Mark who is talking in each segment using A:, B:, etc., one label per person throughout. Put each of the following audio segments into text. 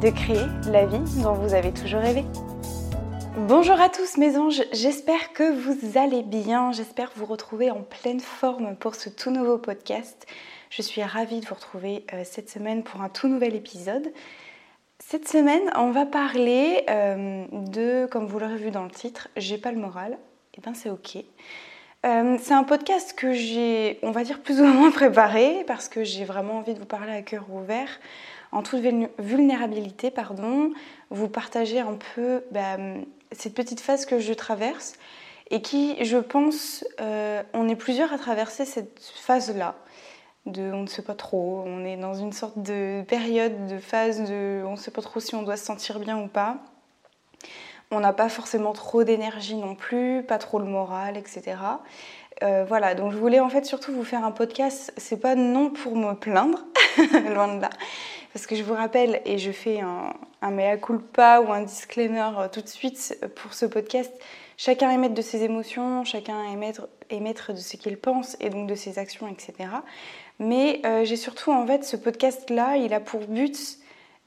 A: de créer la vie dont vous avez toujours rêvé. Bonjour à tous mes anges, j'espère que vous allez bien, j'espère vous retrouver en pleine forme pour ce tout nouveau podcast. Je suis ravie de vous retrouver euh, cette semaine pour un tout nouvel épisode. Cette semaine, on va parler euh, de, comme vous l'aurez vu dans le titre, J'ai pas le moral. Et eh bien c'est ok. Euh, c'est un podcast que j'ai, on va dire, plus ou moins préparé parce que j'ai vraiment envie de vous parler à cœur ouvert, en toute vulnérabilité, pardon, vous partager un peu bah, cette petite phase que je traverse et qui, je pense, euh, on est plusieurs à traverser cette phase-là. De, on ne sait pas trop, on est dans une sorte de période, de phase de on ne sait pas trop si on doit se sentir bien ou pas. On n'a pas forcément trop d'énergie non plus, pas trop le moral, etc. Euh, voilà, donc je voulais en fait surtout vous faire un podcast. C'est pas non pour me plaindre, loin de là, parce que je vous rappelle et je fais un, un mea culpa ou un disclaimer euh, tout de suite pour ce podcast. Chacun est de ses émotions, chacun est maître, de ce qu'il pense et donc de ses actions, etc. Mais euh, j'ai surtout en fait ce podcast là, il a pour but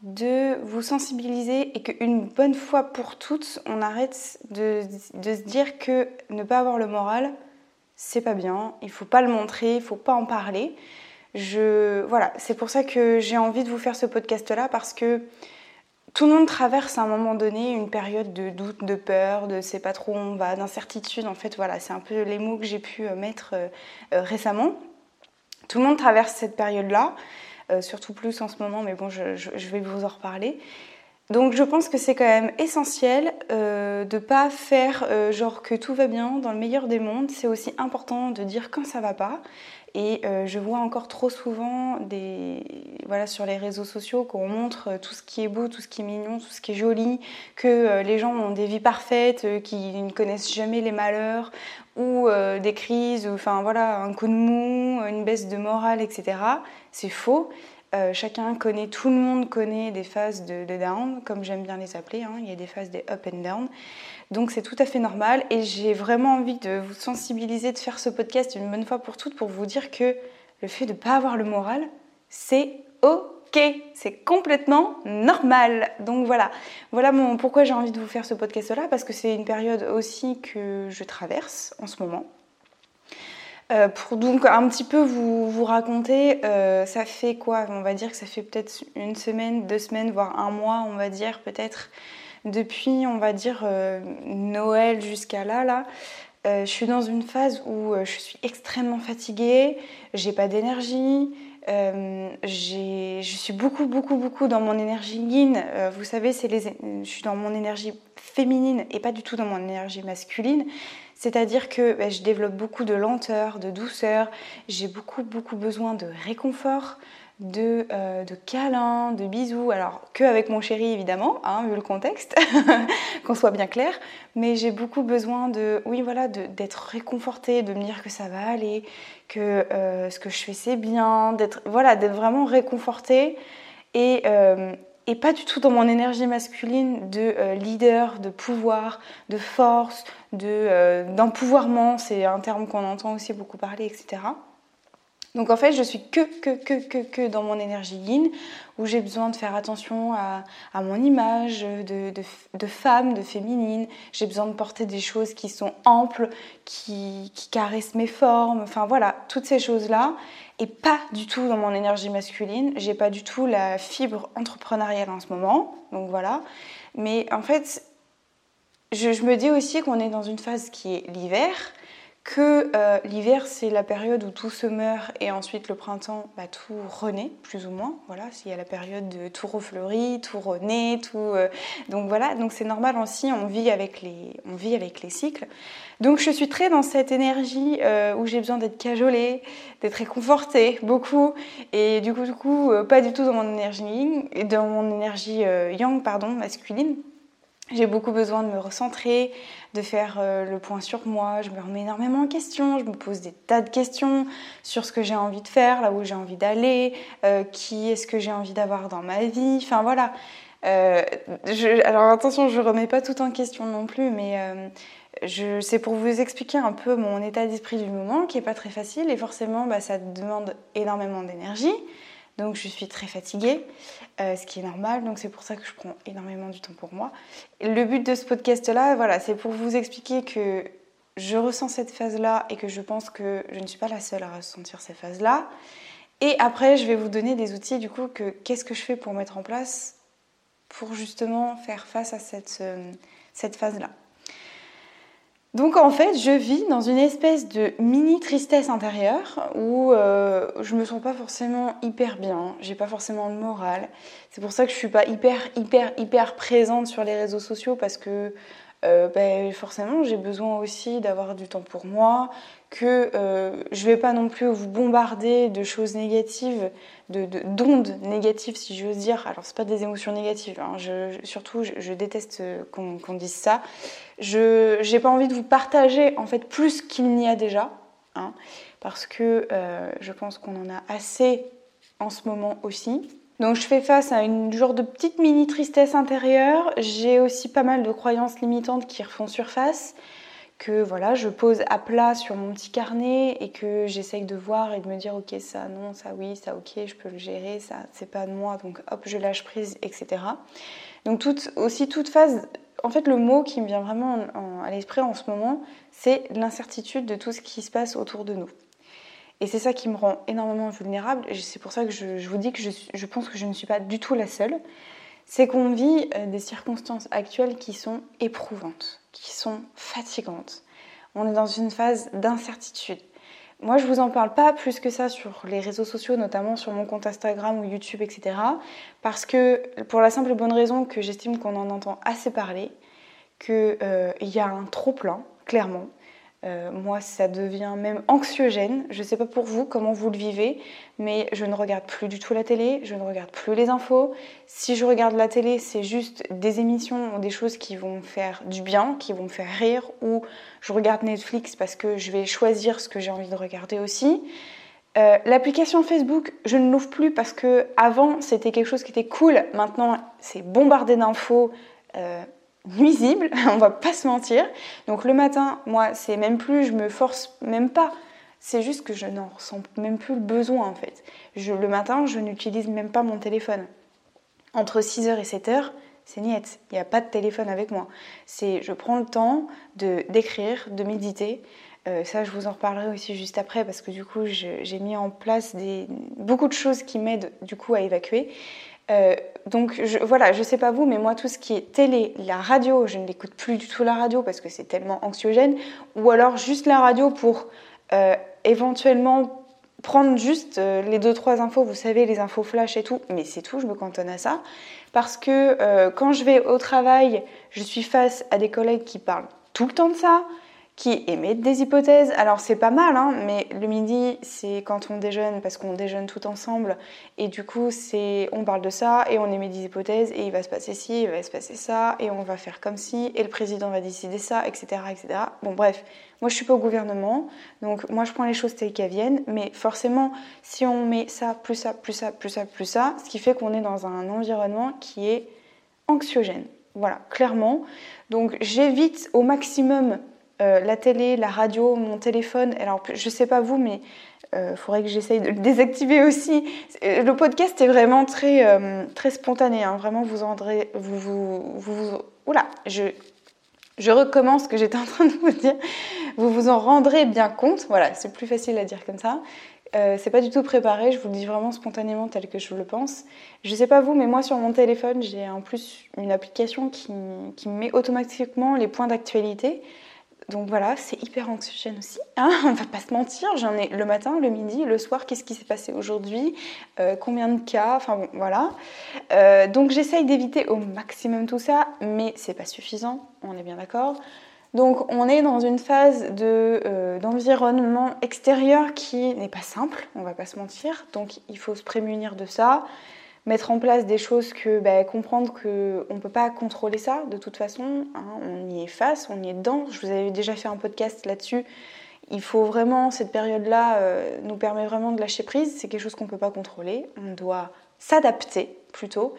A: de vous sensibiliser et qu'une bonne fois pour toutes, on arrête de, se dire que ne pas avoir le moral, c'est pas bien, il faut pas le montrer, il faut pas en parler. Je, voilà, c'est pour ça que j'ai envie de vous faire ce podcast-là parce que tout le monde traverse à un moment donné une période de doute, de peur, de c'est pas trop où on va, d'incertitude. En fait, voilà, c'est un peu les mots que j'ai pu euh, mettre euh, euh, récemment. Tout le monde traverse cette période-là. Surtout plus en ce moment, mais bon, je, vais vous en reparler. Donc je pense que c'est quand même essentiel euh, de pas faire genre que tout va bien dans le meilleur des mondes. C'est aussi important de dire quand ça va pas. Et euh, je vois encore trop souvent des, voilà, sur les réseaux sociaux qu'on montre tout ce qui est beau, tout ce qui est mignon, tout ce qui est joli, que les gens ont des vies parfaites, qui ne connaissent jamais les malheurs ou des crises, ou, enfin voilà, un coup de mou, une baisse de morale, etc. C'est faux. Euh, chacun connaît, tout le monde connaît des phases de, down, comme j'aime bien les appeler. Hein. Il y a des phases des up and down. Donc c'est tout à fait normal. Et j'ai vraiment envie de vous sensibiliser, de faire ce podcast une bonne fois pour toutes pour vous dire que le fait de ne pas avoir le moral, c'est ok. C'est complètement normal. Donc voilà. Voilà mon, pourquoi j'ai envie de vous faire ce podcast-là. Parce que c'est une période aussi que je traverse en ce moment. Euh, pour donc un petit peu vous, vous raconter, euh, ça fait quoi? On va dire que ça fait peut-être une semaine, deux semaines, voire un mois, on va dire peut-être depuis, on va dire euh, Noël jusqu'à là, là. je suis dans une phase où je suis extrêmement fatiguée, j'ai pas d'énergie, je suis beaucoup, beaucoup, beaucoup dans mon énergie yin. vous savez, je suis dans mon énergie féminine et pas du tout dans mon énergie masculine. C'est-à-dire que bah, je développe beaucoup de lenteur, de douceur, j'ai beaucoup beaucoup besoin de réconfort, de, euh, de câlins, de bisous. Alors que avec mon chéri évidemment, hein, vu le contexte, qu'on soit bien clair. Mais j'ai beaucoup besoin de, oui voilà, d'être réconfortée, de me dire que ça va aller, que euh, ce que je fais c'est bien, d'être voilà, vraiment réconfortée et euh, et pas du tout dans mon énergie masculine de euh, leader, de pouvoir, de force, euh, d'empouvoirment, c'est un terme qu'on entend aussi beaucoup parler, etc. Donc en fait, je suis que, que, que, que, que dans mon énergie yin, où j'ai besoin de faire attention à, mon image de, femme, de féminine. J'ai besoin de porter des choses qui sont amples, qui, qui caressent mes formes, enfin voilà, toutes ces choses-là. Et pas du tout dans mon énergie masculine. J'ai pas du tout la fibre entrepreneuriale en ce moment. Donc voilà. Mais en fait, je me dis aussi qu'on est dans une phase qui est l'hiver que euh, l'hiver c'est la période où tout se meurt et ensuite le printemps bah, tout renaît plus ou moins. Voilà s'il y a la période de tout refleurit tout renaît tout euh, donc voilà. Donc c'est normal aussi on vit avec les on vit avec les cycles. Donc je suis très dans cette énergie euh, où j'ai besoin d'être cajolée d'être réconfortée beaucoup. Et du coup du coup pas du tout dans mon énergie dans mon énergie yang pardon masculine j'ai beaucoup besoin de me recentrer, de faire euh, le point sur moi. Je me remets énormément en question, je me pose des tas de questions sur ce que j'ai envie de faire, là où j'ai envie d'aller, euh, qui est-ce que j'ai envie d'avoir dans ma vie. Enfin voilà. Euh, alors attention, je remets pas tout en question non plus, mais c'est pour vous expliquer un peu mon état d'esprit du moment qui est pas très facile et forcément bah, ça demande énormément d'énergie. Donc je suis très fatiguée, euh, ce qui est normal. Donc c'est pour ça que je prends énormément du temps pour moi. le but de ce podcast-là, voilà, c'est pour vous expliquer que je ressens cette phase-là et que je pense que je ne suis pas la seule à ressentir ces phases-là. Et après, je vais vous donner des outils du coup que qu'est-ce que je fais pour mettre en place pour justement faire face à cette, euh, cette phase-là. Donc en fait, je vis dans une espèce de mini tristesse intérieure où euh, je me sens pas forcément hyper bien, j'ai pas forcément le moral. C'est pour ça que je suis pas hyper hyper hyper présente sur les réseaux sociaux parce que euh, ben, forcément j'ai besoin aussi d'avoir du temps pour moi, que euh, je vais pas non plus vous bombarder de choses négatives, de d'ondes négatives si j'ose dire. Alors c'est pas des émotions négatives, hein. surtout je, déteste qu'on dise ça. Je n'ai pas envie de vous partager en fait plus qu'il n'y a déjà, hein, parce que euh, je pense qu'on en a assez en ce moment aussi. Donc je fais face à une genre de petite mini tristesse intérieure. J'ai aussi pas mal de croyances limitantes qui refont surface, que voilà, je pose à plat sur mon petit carnet et que j'essaye de voir et de me dire ok ça non, ça oui, ça ok, je peux le gérer, ça c'est pas de moi, donc hop je lâche prise, etc. Donc toute, aussi toute phase, en fait le mot qui me vient vraiment à l'esprit en ce moment, c'est l'incertitude de tout ce qui se passe autour de nous. Et c'est ça qui me rend énormément vulnérable. C'est pour ça que je, vous dis que je, pense que je ne suis pas du tout la seule. C'est qu'on vit euh, des circonstances actuelles qui sont éprouvantes, qui sont fatigantes. On est dans une phase d'incertitude. Moi, je vous en parle pas plus que ça sur les réseaux sociaux, notamment sur mon compte Instagram ou YouTube, etc. Parce que, pour la simple et bonne raison que j'estime qu'on en entend assez parler, qu'il euh, y a un trop plein, clairement. Euh, moi, ça devient même anxiogène. Je ne sais pas pour vous comment vous le vivez, mais je ne regarde plus du tout la télé, je ne regarde plus les infos. Si je regarde la télé, c'est juste des émissions ou des choses qui vont me faire du bien, qui vont me faire rire, ou je regarde Netflix parce que je vais choisir ce que j'ai envie de regarder aussi. Euh, l'application Facebook, je ne l'ouvre plus parce que avant c'était quelque chose qui était cool. Maintenant, c'est bombardé d'infos. Euh, nuisible, on va pas se mentir. Donc le matin, moi, c'est même plus, je me force même pas. C'est juste que je n'en ressens même plus le besoin en fait. Le matin, je n'utilise même pas mon téléphone. Entre 6h et 7h, c'est niette. Il n'y a pas de téléphone avec moi. C'est, je prends le temps de d'écrire, de méditer. Euh, ça, je vous en reparlerai aussi juste après parce que du coup, j'ai mis en place des, beaucoup de choses qui m'aident du coup à évacuer. Euh, donc voilà, je sais pas vous, mais moi tout ce qui est télé, la radio, je ne l'écoute plus du tout la radio parce que c'est tellement anxiogène, ou alors juste la radio pour euh, éventuellement prendre juste euh, les deux trois infos, vous savez les infos flash et tout, mais c'est tout, je me cantonne à ça, parce que quand je vais au travail, je suis face à des collègues qui parlent tout le temps de ça, qui émettent des hypothèses. Alors c'est pas mal, hein, mais le midi c'est quand on déjeune parce qu'on déjeune tout ensemble et du coup c'est on parle de ça et on émet des hypothèses et il va se passer ci, il va se passer ça et on va faire comme si et le président va décider ça, etc., etc. Bon bref, moi je suis pas au gouvernement, donc moi je prends les choses telles qu'elles viennent, mais forcément si on met ça plus ça plus ça plus ça plus ça, ce qui fait qu'on est dans un environnement qui est anxiogène. Voilà, clairement. Donc j'évite au maximum euh, la télé, la radio, mon téléphone. Alors, je sais pas vous, mais il euh, faudrait que j'essaye de le désactiver aussi. Euh, le podcast est vraiment très, très spontané. Hein. Vraiment, vous andrez, vous, vous, vous, oula, je, je recommence ce que j'étais en train de vous dire. Vous vous en rendrez bien compte. Voilà, c'est plus facile à dire comme ça. c'est pas du tout préparé, je vous le dis vraiment spontanément tel que je le pense. Je sais pas vous, mais moi sur mon téléphone, j'ai en plus une application qui, qui met automatiquement les points d'actualité donc voilà, c'est hyper anxiogène aussi. Hein on va pas se mentir, j'en ai le matin, le midi, le soir, qu'est-ce qui s'est passé aujourd'hui, euh, combien de cas, enfin bon, voilà. Euh, donc j'essaye d'éviter au maximum tout ça, mais c'est pas suffisant, on est bien d'accord. Donc on est dans une phase euh, d'environnement extérieur qui n'est pas simple, on va pas se mentir, donc il faut se prémunir de ça. Mettre en place des choses que bah, comprendre qu'on ne peut pas contrôler ça de toute façon. Hein, on y est face, on y est dedans. Je vous avais déjà fait un podcast là-dessus. Il faut vraiment, cette période-là euh, nous permet vraiment de lâcher prise. C'est quelque chose qu'on ne peut pas contrôler. On doit s'adapter plutôt.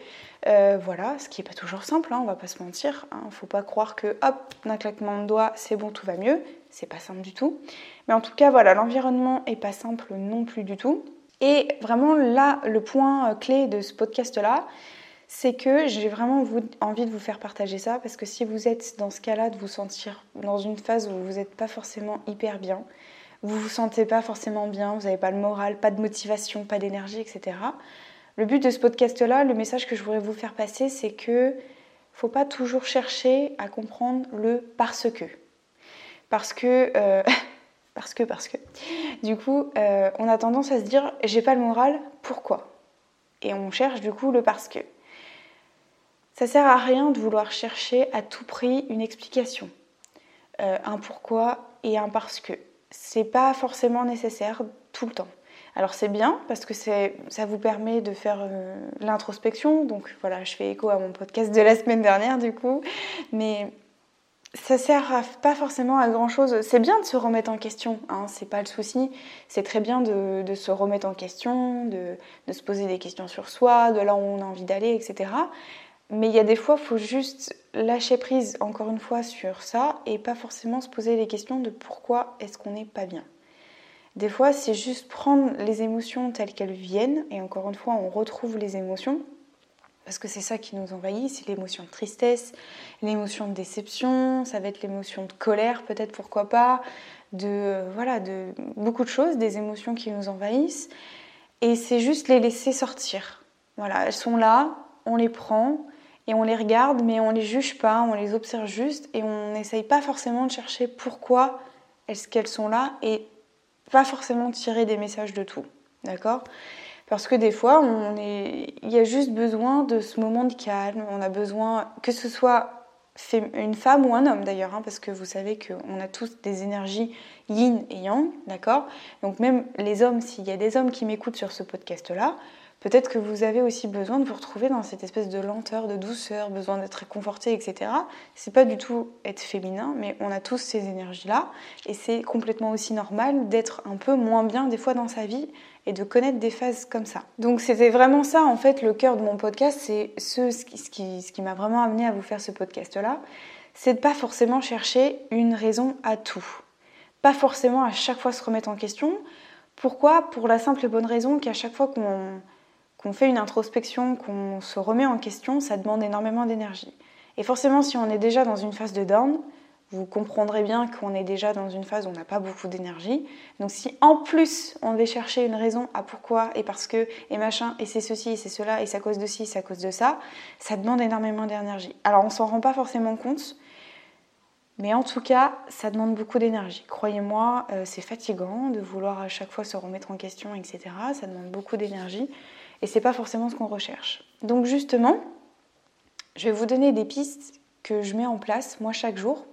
A: Euh, voilà, ce qui n'est pas toujours simple, hein, on va pas se mentir. Il hein. ne faut pas croire que hop, d'un claquement de doigts, c'est bon, tout va mieux. C'est pas simple du tout. Mais en tout cas, voilà, l'environnement est pas simple non plus du tout. Et vraiment là, le point euh, clé de ce podcast-là, c'est que j'ai vraiment envie de vous faire partager ça parce que si vous êtes dans ce cas-là, de vous sentir dans une phase où vous n'êtes pas forcément hyper bien, vous vous sentez pas forcément bien, vous n'avez pas le moral, pas de motivation, pas d'énergie, etc. Le but de ce podcast-là, le message que je voudrais vous faire passer, c'est que faut pas toujours chercher à comprendre le parce que. Parce que euh, parce que, parce que. Du coup, euh, on a tendance à se dire j'ai pas le moral, pourquoi? Et on cherche du coup le parce que. Ça sert à rien de vouloir chercher à tout prix une explication, euh, un pourquoi et un parce que. C'est pas forcément nécessaire tout le temps. Alors c'est bien parce que ça vous permet de faire euh, l'introspection. Donc voilà, je fais écho à mon podcast de la semaine dernière du coup. Mais ça sert pas forcément à grand chose. C'est bien de se remettre en question, hein, c'est pas le souci. C'est très bien de, se remettre en question, de, se poser des questions sur soi, de là où on a envie d'aller, etc. Mais il y a des fois, il faut juste lâcher prise, encore une fois, sur ça et pas forcément se poser les questions de pourquoi est-ce qu'on n'est pas bien. Des fois, c'est juste prendre les émotions telles qu'elles viennent, et encore une fois, on retrouve les émotions, parce que c'est ça qui nous envahit, c'est l'émotion de tristesse, l'émotion de déception, ça va être l'émotion de colère peut-être pourquoi pas, de voilà, de beaucoup de choses, des émotions qui nous envahissent et c'est juste les laisser sortir. Voilà, elles sont là, on les prend et on les regarde mais on les juge pas, on les observe juste et on n'essaye pas forcément de chercher pourquoi est-ce qu'elles sont là et pas forcément tirer des messages de tout. D'accord? Parce que des fois, on est... il y a juste besoin de ce moment de calme. On a besoin, que ce soit une femme ou un homme d'ailleurs, hein, parce que vous savez qu'on a tous des énergies yin et yang, d'accord? Donc même les hommes, s'il y a des hommes qui m'écoutent sur ce podcast-là, peut-être que vous avez aussi besoin de vous retrouver dans cette espèce de lenteur, de douceur, besoin d'être réconforté, etc. C'est pas du tout être féminin, mais on a tous ces énergies-là, et c'est complètement aussi normal d'être un peu moins bien des fois dans sa vie et de connaître des phases comme ça. Donc c'était vraiment ça en fait le cœur de mon podcast, c'est ce, qui, qui m'a vraiment amené à vous faire ce podcast-là, c'est de pas forcément chercher une raison à tout. Pas forcément à chaque fois se remettre en question. Pourquoi? Pour la simple et bonne raison qu'à chaque fois qu'on qu'on fait une introspection, qu'on se remet en question, ça demande énormément d'énergie. Et forcément, si on est déjà dans une phase de down, vous comprendrez bien qu'on est déjà dans une phase où on n'a pas beaucoup d'énergie. Donc si en plus on devait chercher une raison à pourquoi et parce que et machin et c'est ceci et c'est cela et à cause de ci, à cause de ça, ça demande énormément d'énergie. Alors on s'en rend pas forcément compte, mais en tout cas ça demande beaucoup d'énergie. Croyez-moi, euh, c'est fatigant de vouloir à chaque fois se remettre en question, etc. Ça demande beaucoup d'énergie et c'est pas forcément ce qu'on recherche. Donc justement, je vais vous donner des pistes que je mets en place moi chaque jour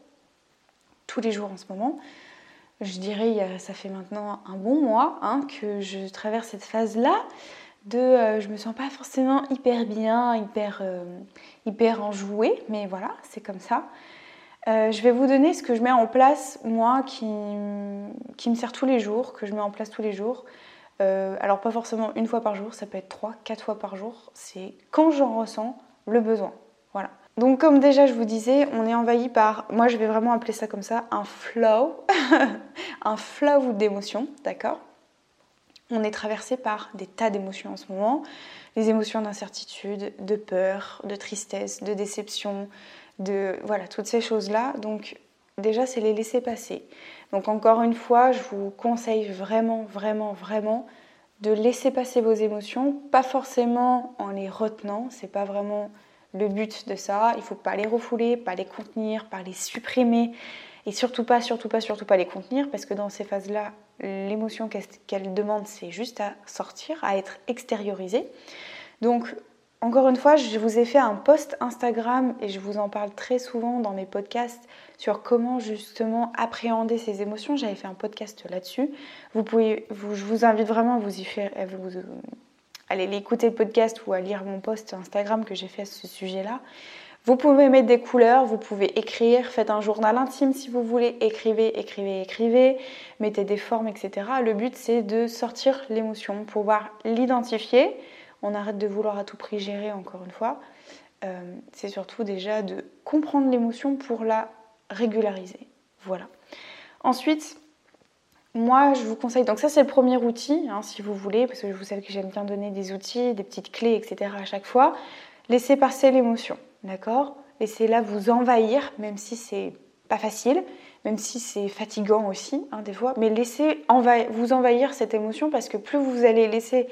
A: tous les jours en ce moment. Je dirais, ça fait maintenant un bon mois hein, que je traverse cette phase-là de euh, je me sens pas forcément hyper bien, hyper, euh, hyper enjouée, mais voilà, c'est comme ça. Euh, je vais vous donner ce que je mets en place, moi, qui, qui, me sert tous les jours, que je mets en place tous les jours. Alors pas forcément une fois par jour, ça peut être trois, quatre fois par jour. C'est quand j'en ressens le besoin. Voilà. Donc comme déjà je vous disais, on est envahi par, moi je vais vraiment appeler ça comme ça, un flow, un flow d'émotions, d'accord? On est traversé par des tas d'émotions en ce moment, les émotions d'incertitude, de peur, de tristesse, de déception, de voilà, toutes ces choses-là. Donc déjà c'est les laisser passer. Donc encore une fois, je vous conseille vraiment, vraiment, vraiment de laisser passer vos émotions, pas forcément en les retenant, c'est pas vraiment le but de ça. Il faut pas les refouler, pas les contenir, pas les supprimer. Et surtout pas, surtout pas, surtout pas les contenir, parce que dans ces phases-là, l'émotion qu'elle demande, c'est juste à sortir, à être extériorisée. Donc, encore une fois, je vous ai fait un post Instagram et je vous en parle très souvent dans mes podcasts sur comment justement appréhender ces émotions. J'avais fait un podcast là-dessus. Je vous invite vraiment à vous y faire, vous, aller écouter le podcast ou à lire mon post Instagram que j'ai fait à ce sujet-là. Vous pouvez mettre des couleurs, vous pouvez écrire, faites un journal intime si vous voulez, écrivez, écrivez, écrivez, mettez des formes, etc. Le but c'est de sortir l'émotion, pouvoir l'identifier. On arrête de vouloir à tout prix gérer encore une fois. Euh, c'est surtout déjà de comprendre l'émotion pour la régulariser. Voilà. Ensuite, moi, je vous conseille, donc ça c'est le premier outil, hein, si vous voulez, parce que je vous savez que j'aime bien donner des outils, des petites clés, etc. à chaque fois. Laissez passer l'émotion, d'accord? Laissez-la vous envahir, même si c'est pas facile, même si c'est fatigant aussi, hein, des fois, mais laissez vous envahir cette émotion parce que plus vous allez laisser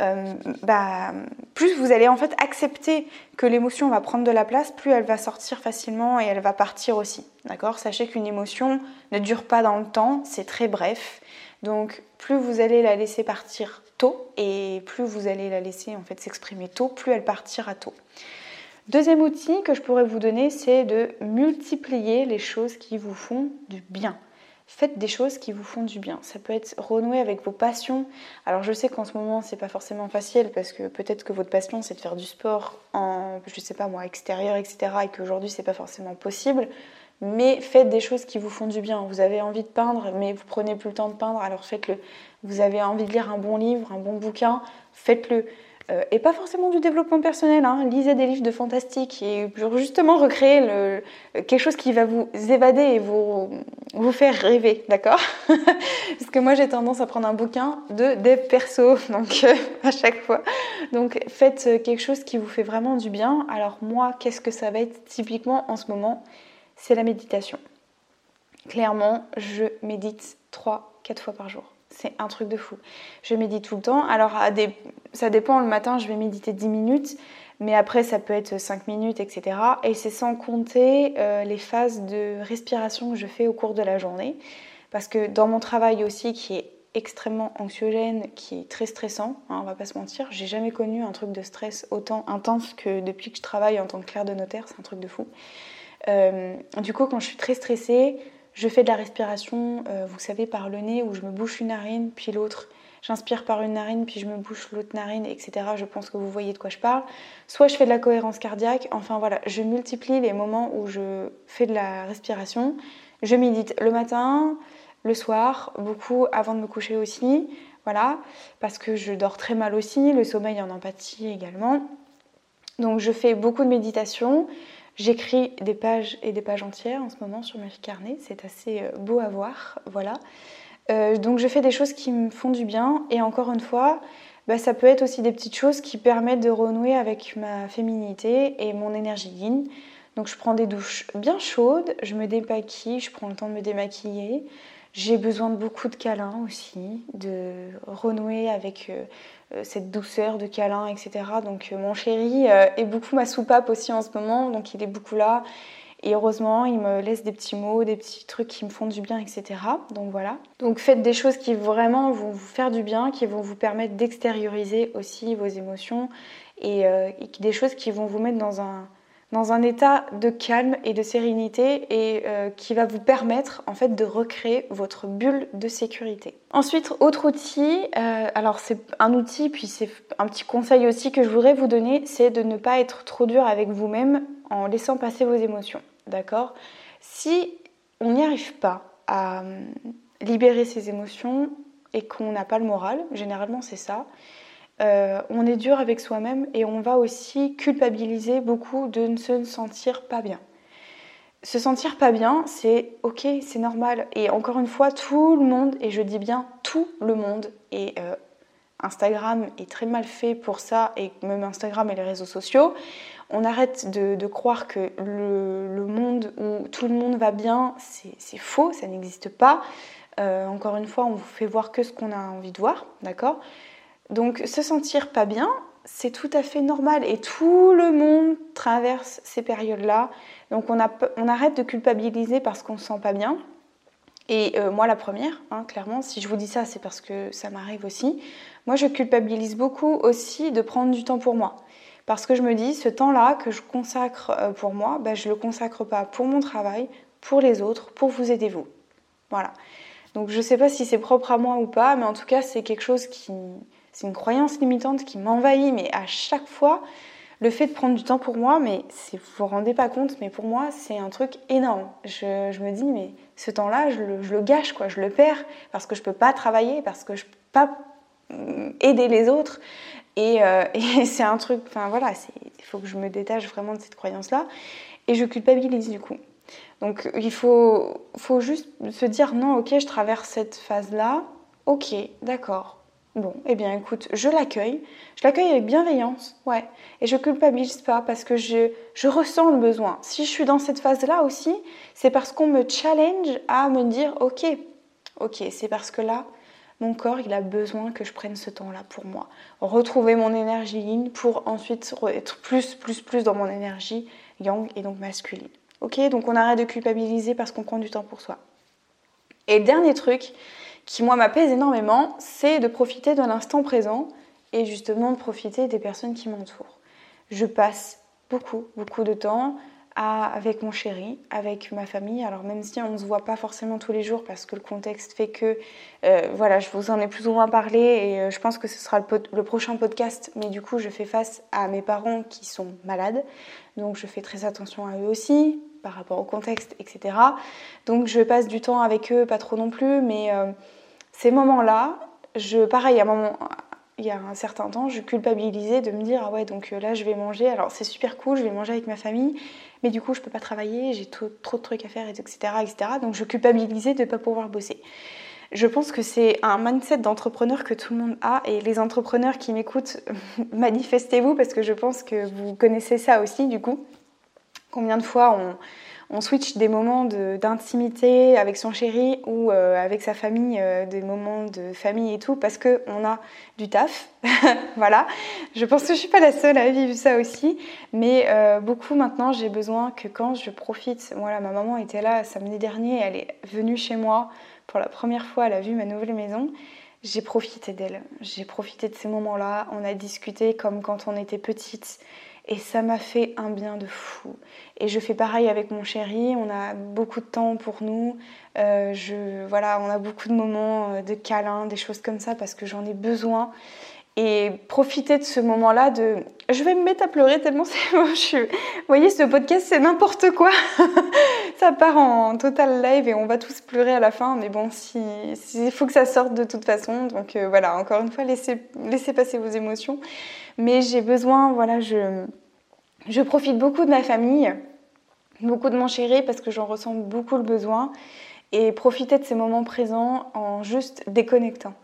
A: euh, bah, plus vous allez en fait accepter que l'émotion va prendre de la place, plus elle va sortir facilement et elle va partir aussi. D'accord? Sachez qu'une émotion ne dure pas dans le temps, c'est très bref. Donc plus vous allez la laisser partir tôt et plus vous allez la laisser en fait s'exprimer tôt, plus elle partira tôt. Deuxième outil que je pourrais vous donner, c'est de multiplier les choses qui vous font du bien faites des choses qui vous font du bien. Ça peut être renouer avec vos passions. Alors je sais qu'en ce moment c'est pas forcément facile parce que peut-être que votre passion c'est de faire du sport en, je sais pas moi, extérieur, etc. et qu'aujourd'hui c'est pas forcément possible. Mais faites des choses qui vous font du bien. Vous avez envie de peindre, mais vous prenez plus le temps de peindre, alors faites-le. Vous avez envie de lire un bon livre, un bon bouquin, faites-le. Euh, et pas forcément du développement personnel, hein. lisez des livres de fantastique et justement recréer quelque chose qui va vous évader et vous, vous faire rêver, d'accord? Parce que moi j'ai tendance à prendre un bouquin de des perso, donc euh, à chaque fois. Donc faites quelque chose qui vous fait vraiment du bien. Alors moi, qu'est-ce que ça va être typiquement en ce moment? C'est la méditation. Clairement, je médite 3-4 fois par jour. C'est un truc de fou. Je médite tout le temps. Alors, ça dépend. Le matin, je vais méditer 10 minutes. Mais après, ça peut être 5 minutes, etc. Et c'est sans compter euh, les phases de respiration que je fais au cours de la journée. Parce que dans mon travail aussi, qui est extrêmement anxiogène, qui est très stressant, hein, on va pas se mentir, j'ai jamais connu un truc de stress autant intense que depuis que je travaille en tant que clerc de notaire, c'est un truc de fou. Euh, du coup, quand je suis très stressée, je fais de la respiration, euh, vous savez, par le nez, où je me bouche une narine, puis l'autre. J'inspire par une narine, puis je me bouche l'autre narine, etc. Je pense que vous voyez de quoi je parle. Soit je fais de la cohérence cardiaque. Enfin voilà, je multiplie les moments où je fais de la respiration. Je médite le matin, le soir, beaucoup avant de me coucher aussi. Voilà, parce que je dors très mal aussi. Le sommeil en empathie également. Donc je fais beaucoup de méditation. J'écris des pages et des pages entières en ce moment sur mes carnet, c'est assez euh, beau à voir, voilà. Euh, donc je fais des choses qui me font du bien et encore une fois, bah, ça peut être aussi des petites choses qui permettent de renouer avec ma féminité et mon énergie yin. Donc je prends des douches bien chaudes, je me dépaquille, je prends le temps de me démaquiller. J'ai besoin de beaucoup de câlins aussi, de renouer avec euh, euh, cette douceur de câlin, etc. Donc euh, mon chéri est beaucoup ma soupape aussi en ce moment, donc il est beaucoup là. Et heureusement, il me laisse des petits mots, des petits trucs qui me font du bien, etc. Donc voilà. Donc faites des choses qui vraiment vont vous faire du bien, qui vont vous permettre d'extérioriser aussi vos émotions et, et des choses qui vont vous mettre dans un, dans un état de calme et de sérénité et euh, qui va vous permettre en fait de recréer votre bulle de sécurité. Ensuite, autre outil, euh, alors c'est un outil puis c'est un petit conseil aussi que je voudrais vous donner, c'est de ne pas être trop dur avec vous-même en laissant passer vos émotions. D'accord? Si on n'y arrive pas à euh, libérer ses émotions et qu'on n'a pas le moral, généralement c'est ça, euh, on est dur avec soi-même et on va aussi culpabiliser beaucoup de ne se sentir pas bien. Se sentir pas bien, c'est ok, c'est normal. Et encore une fois, tout le monde, et je dis bien tout le monde, et euh, Instagram est très mal fait pour ça, et même Instagram et les réseaux sociaux, on arrête de, croire que le, monde où tout le monde va bien, c'est faux, ça n'existe pas. Euh, encore une fois, on vous fait voir que ce qu'on a envie de voir, d'accord? Donc se sentir pas bien, c'est tout à fait normal et tout le monde traverse ces périodes-là. Donc on, arrête de culpabiliser parce qu'on se sent pas bien. Et euh, moi la première, hein, clairement, si je vous dis ça, c'est parce que ça m'arrive aussi. Moi je culpabilise beaucoup aussi de prendre du temps pour moi. Parce que je me dis, ce temps-là que je consacre euh, pour moi, bah, je ne le consacre pas pour mon travail, pour les autres, pour vous aider vous. Voilà. Donc je ne sais pas si c'est propre à moi ou pas, mais en tout cas c'est quelque chose qui, c'est une croyance limitante qui m'envahit, mais à chaque fois, le fait de prendre du temps pour moi, mais vous vous rendez pas compte, mais pour moi, c'est un truc énorme. Je, me dis, mais ce temps-là, je le, gâche, quoi, je le perds parce que je peux pas travailler, parce que je peux pas mm, aider les autres. Euh, et, c'est un truc, enfin voilà, il faut que je me détache vraiment de cette croyance-là. Et je culpabilise du coup. Donc il faut, faut juste se dire, non, ok, je traverse cette phase-là, ok, d'accord, Bon, eh bien écoute, je l'accueille. Je l'accueille avec bienveillance, ouais. Et je culpabilise pas parce que je, ressens le besoin. Si je suis dans cette phase-là aussi, c'est parce qu'on me challenge à me dire ok, ok, c'est parce que là, mon corps, il a besoin que je prenne ce temps-là pour moi. Retrouver mon énergie yin pour ensuite être plus, plus, plus dans mon énergie yang et donc masculine. Ok, donc on arrête de culpabiliser parce qu'on prend du temps pour soi. Et dernier truc, qui moi m'apaise énormément, c'est de profiter de l'instant présent et justement de profiter des personnes qui m'entourent. Je passe beaucoup, beaucoup de temps avec mon chéri, avec ma famille. Alors même si on ne se voit pas forcément tous les jours parce que le contexte fait que, euh, voilà, je vous en ai plus ou moins parlé et euh, je pense que ce sera le, le, prochain podcast. Mais du coup, je fais face à mes parents qui sont malades, donc je fais très attention à eux aussi par rapport au contexte, etc. Donc je passe du temps avec eux, pas trop non plus, mais euh, ces moments-là, je, pareil, à un il y a un certain temps, je culpabilisais de me dire ah ouais donc euh, là je vais manger, alors c'est super cool, je vais manger avec ma famille, mais du coup je peux pas travailler, j'ai trop, trop, de trucs à faire, etc., etc. Donc je culpabilisais de ne pas pouvoir bosser. Je pense que c'est un mindset d'entrepreneur que tout le monde a et les entrepreneurs qui m'écoutent, manifestez-vous parce que je pense que vous connaissez ça aussi du coup. Combien de fois on, switch des moments d'intimité avec son chéri ou euh, avec sa famille, euh, des moments de famille et tout, parce qu'on a du taf. voilà. Je pense que je suis pas la seule à vivre ça aussi, mais euh, beaucoup maintenant, j'ai besoin que quand je profite. Voilà, ma maman était là samedi dernier, elle est venue chez moi pour la première fois, elle a vu ma nouvelle maison. J'ai profité d'elle. J'ai profité de ces moments-là. On a discuté comme quand on était petite. Et ça m'a fait un bien de fou. Et je fais pareil avec mon chéri, on a beaucoup de temps pour nous. Euh, je, voilà, on a beaucoup de moments euh, de câlins, des choses comme ça parce que j'en ai besoin. Et profiter de ce moment-là de... Je vais me mettre à pleurer tellement c'est. Vous voyez, ce podcast, c'est n'importe quoi. Ça part en total live et on va tous pleurer à la fin. Mais bon, il si, faut que ça sorte de toute façon. Donc euh, voilà, encore une fois, laissez, laissez passer vos émotions. Mais j'ai besoin, voilà, je, je profite beaucoup de ma famille, beaucoup de mon chéri parce que j'en ressens beaucoup le besoin. Et profiter de ces moments présents en juste déconnectant.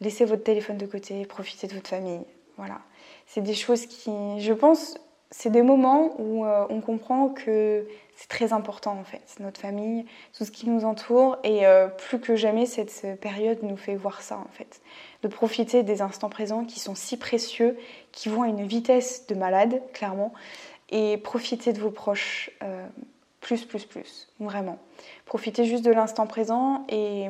A: Laissez votre téléphone de côté, profitez de votre famille. Voilà. C'est des choses qui, je pense, c'est des moments où euh, on comprend que c'est très important en fait, notre famille, tout ce qui nous entoure et euh, plus que jamais cette période nous fait voir ça en fait, de profiter des instants présents qui sont si précieux, qui vont à une vitesse de malade clairement et profiter de vos proches euh, plus plus plus vraiment. Profitez juste de l'instant présent et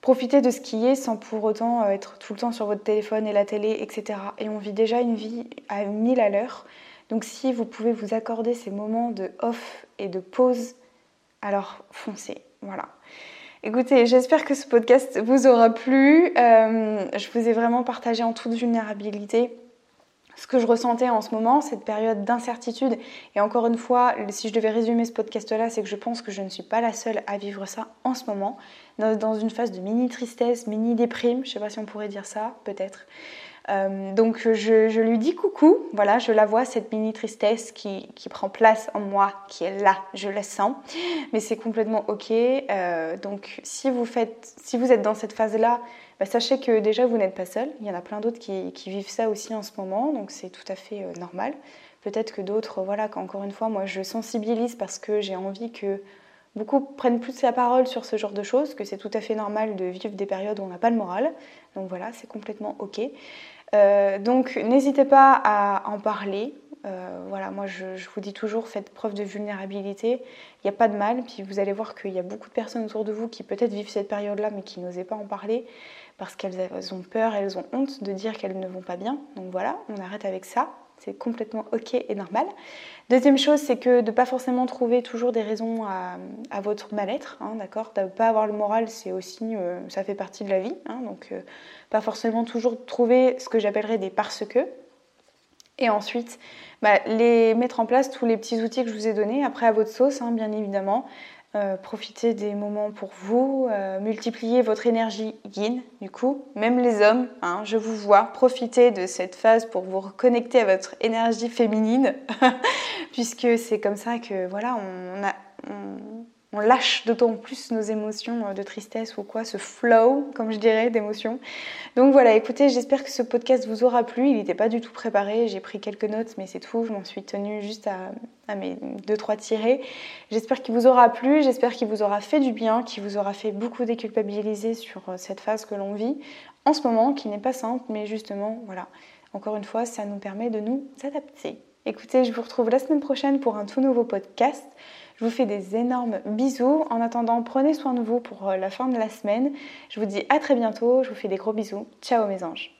A: profiter de ce qui est sans pour autant être tout le temps sur votre téléphone et la télé etc. Et on vit déjà une vie à mille à l'heure donc si vous pouvez vous accorder ces moments de off et de pause, alors foncez. Voilà. Écoutez, j'espère que ce podcast vous aura plu. Euh, je vous ai vraiment partagé en toute vulnérabilité ce que je ressentais en ce moment, cette période d'incertitude. Et encore une fois, si je devais résumer ce podcast-là, c'est que je pense que je ne suis pas la seule à vivre ça en ce moment, dans une phase de mini tristesse, mini déprime, je ne sais pas si on pourrait dire ça, peut-être. Euh, donc je, lui dis coucou, voilà, je la vois, cette mini tristesse qui, prend place en moi, qui est là, je la sens, mais c'est complètement ok. Euh, donc si vous, faites, si vous êtes dans cette phase-là, bah, sachez que déjà vous n'êtes pas seul, il y en a plein d'autres qui, vivent ça aussi en ce moment, donc c'est tout à fait euh, normal. Peut-être que d'autres, voilà, qu'encore une fois, moi je sensibilise parce que j'ai envie que beaucoup prennent plus la parole sur ce genre de choses, que c'est tout à fait normal de vivre des périodes où on n'a pas le moral. Donc voilà, c'est complètement ok. Euh, donc n'hésitez pas à en parler. Euh, voilà, moi je, vous dis toujours, faites preuve de vulnérabilité. Il n'y a pas de mal. Puis vous allez voir qu'il y a beaucoup de personnes autour de vous qui peut-être vivent cette période-là, mais qui n'osaient pas en parler parce qu'elles ont peur, elles ont honte de dire qu'elles ne vont pas bien. Donc voilà, on arrête avec ça. C'est complètement ok et normal. Deuxième chose, c'est que de ne pas forcément trouver toujours des raisons à, votre mal-être, hein, d'accord? De ne pas avoir le moral, c'est aussi, euh, ça fait partie de la vie, hein, donc euh, pas forcément toujours trouver ce que j'appellerais des parce que. Et ensuite, bah, les mettre en place tous les petits outils que je vous ai donnés, après à votre sauce, hein, bien évidemment. Euh, profitez des moments pour vous, euh, multipliez votre énergie yin, du coup, même les hommes, hein, je vous vois, profitez de cette phase pour vous reconnecter à votre énergie féminine, puisque c'est comme ça que voilà, on, a, lâche d'autant plus nos émotions euh, de tristesse ou quoi, ce flow, comme je dirais, d'émotions. Donc voilà, écoutez, j'espère que ce podcast vous aura plu. Il n'était pas du tout préparé, j'ai pris quelques notes, mais c'est tout. Je m'en suis tenue juste à, mes deux trois tirés. J'espère qu'il vous aura plu, j'espère qu'il vous aura fait du bien, qu'il vous aura fait beaucoup déculpabiliser sur euh, cette phase que l'on vit en ce moment, qui n'est pas simple, mais justement, voilà. Encore une fois, ça nous permet de nous adapter. Écoutez, je vous retrouve la semaine prochaine pour un tout nouveau podcast. Je vous fais des énormes bisous. En attendant, prenez soin de vous pour euh, la fin de la semaine. Je vous dis à très bientôt. Je vous fais des gros bisous. Ciao mes anges.